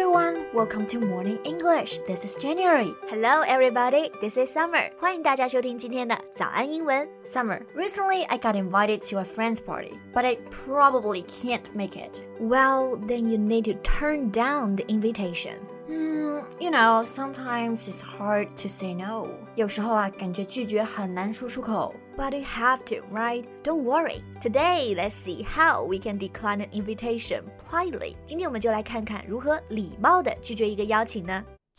everyone, welcome to Morning English. This is January. Hello, everybody. This is Summer. 欢迎大家收听今天的早安英文。 Summer, recently I got invited to a friend's party, but I probably can't make it. Well, then you need to turn down the invitation. Hmm, you know, sometimes it's hard to say no. 有时候啊，感觉拒绝很难说出口。 But you have to, right? Don't worry. Today, let's see how we can decline an invitation politely. 今天我们就来看看如何礼貌的拒绝一个邀请呢？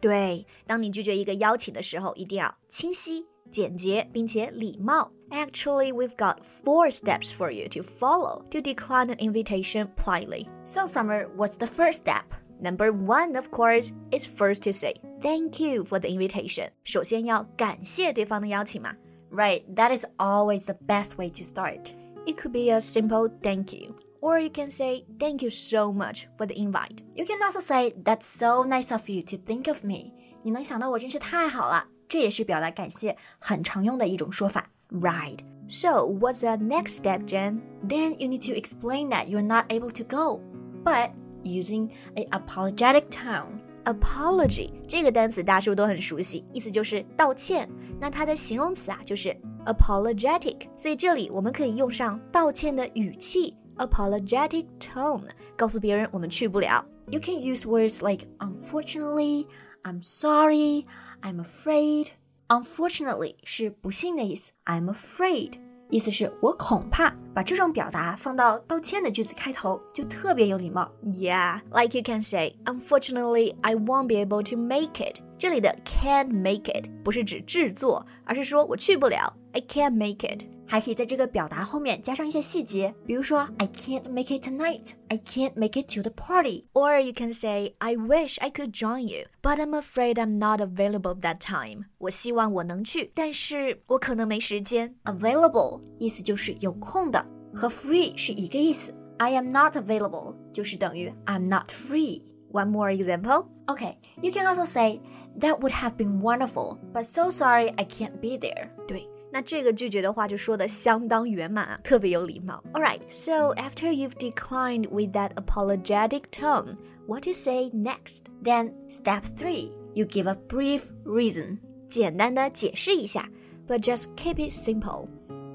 对，当你拒绝一个邀请的时候，一定要清晰、简洁，并且礼貌。Actually, we've got four steps for you to follow to decline an invitation politely. So, Summer, what's the first step? Number one, of course, is first to say thank you for the invitation. 首先要感谢对方的邀请嘛。 Right, that is always the best way to start. It could be a simple thank you, or you can say thank you so much for the invite. You can also say, That's so nice of you to think of me. 你能想到我真是太好了，这也是表达感谢很常用的一种说法。 Right. So, what's the next step, Jen? Then you need to explain that you're not able to go, but using a apologetic tone. Apology 这个单词大家是不是都很熟悉？意思就是道歉。那它的形容词啊就是 apologetic，所以这里我们可以用上道歉的语气 apologetic tone，告诉别人我们去不了。 You can use words like unfortunately, I'm sorry, I'm afraid. Unfortunately 是不幸的意思，I'm afraid 意思是我恐怕。把这种表达放到道歉的句子开头，就特别有礼貌。 Yeah, like you can say, unfortunately, I won't be able to make it. 这里的 can't make it 不是指制作，而是说我去不了，I can't make it. 还可以在这个表达后面加上一些细节，比如说 I can't make it tonight, I can't make it to the party. Or you can say, I wish I could join you, but I'm afraid I'm not available that time. 我希望我能去，但是我可能没时间。 Available 意思就是有空的，和 free 是一个意思。I am not available 就是等于 I'm not free。 One more example. Okay, you can also say that would have been wonderful, but so sorry I can't be there. 对， 那这个拒绝的话就说的相当圆满啊，特别有礼貌。All right, so after you've declined with that apologetic tone, what to say next? Then step 3, you give a brief reason. 简单的解释一下，but just keep it simple.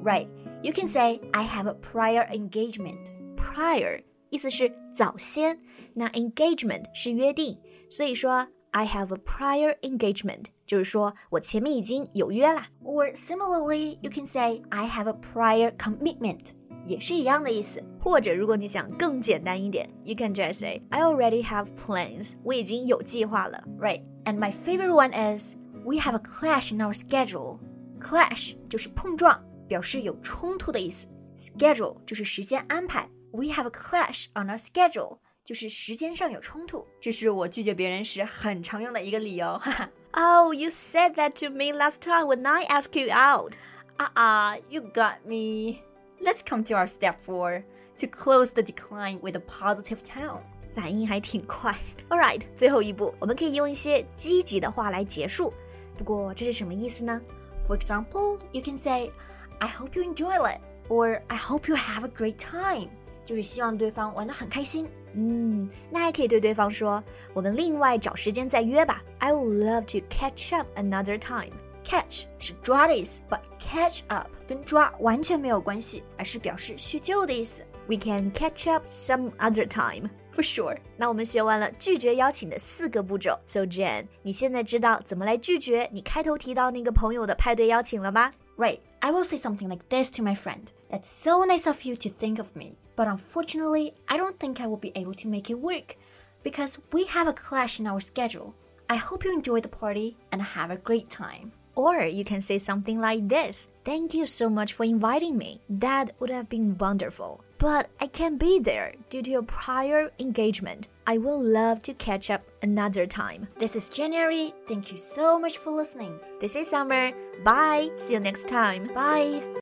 Right. You can say I have a prior engagement. Prior 意思是早先，那 engagement 是约定，所以说 I have a prior engagement 就是说我前面已经有约啦。 Or similarly, you can say I have a prior commitment. 也是一样的意思。或者如果你想更简单一点，you can just say I already have plans，我已经有计划了。 Right. And my favorite one is we have a clash in our schedule. Clash 就是碰撞，表示有冲突的意思。Schedule 就是时间安排。We have a clash on our schedule，就是时间上有冲突。这是我拒绝别人时很常用的一个理由。哈哈。 Oh, you said that to me last time when I asked you out. Ah, uh you got me. Let's come to our step four to close the decline with a positive tone. 反应还挺快。All right，最后一步，我们可以用一些积极的话来结束。不过这是什么意思呢？ For example, you can say, I hope you enjoy it, or I hope you have a great time. 就是希望对方玩得很开心。嗯，那还可以对对方说，我们另外找时间再约吧。I would love to catch up another time. Catch 是抓的意思，but catch up 跟抓完全没有关系，而是表示叙旧的意思。 We can catch up some other time. For sure. 那我们学完了拒绝邀请的四个步骤。So Jen，你现在知道怎么来拒绝你开头提到那个朋友的派对邀请了吗？ Right. I will say something like this to my friend. That's so nice of you to think of me, but unfortunately, I don't think I will be able to make it work because we have a clash in our schedule. I hope you enjoy the party and have a great time. Or you can say something like this Thank you so much for inviting me. That would have been wonderful. But I can't be there due to a prior engagement. I will love to catch up another time. This is January. Thank you so much for listening. This is Summer. Bye. See you next time. Bye.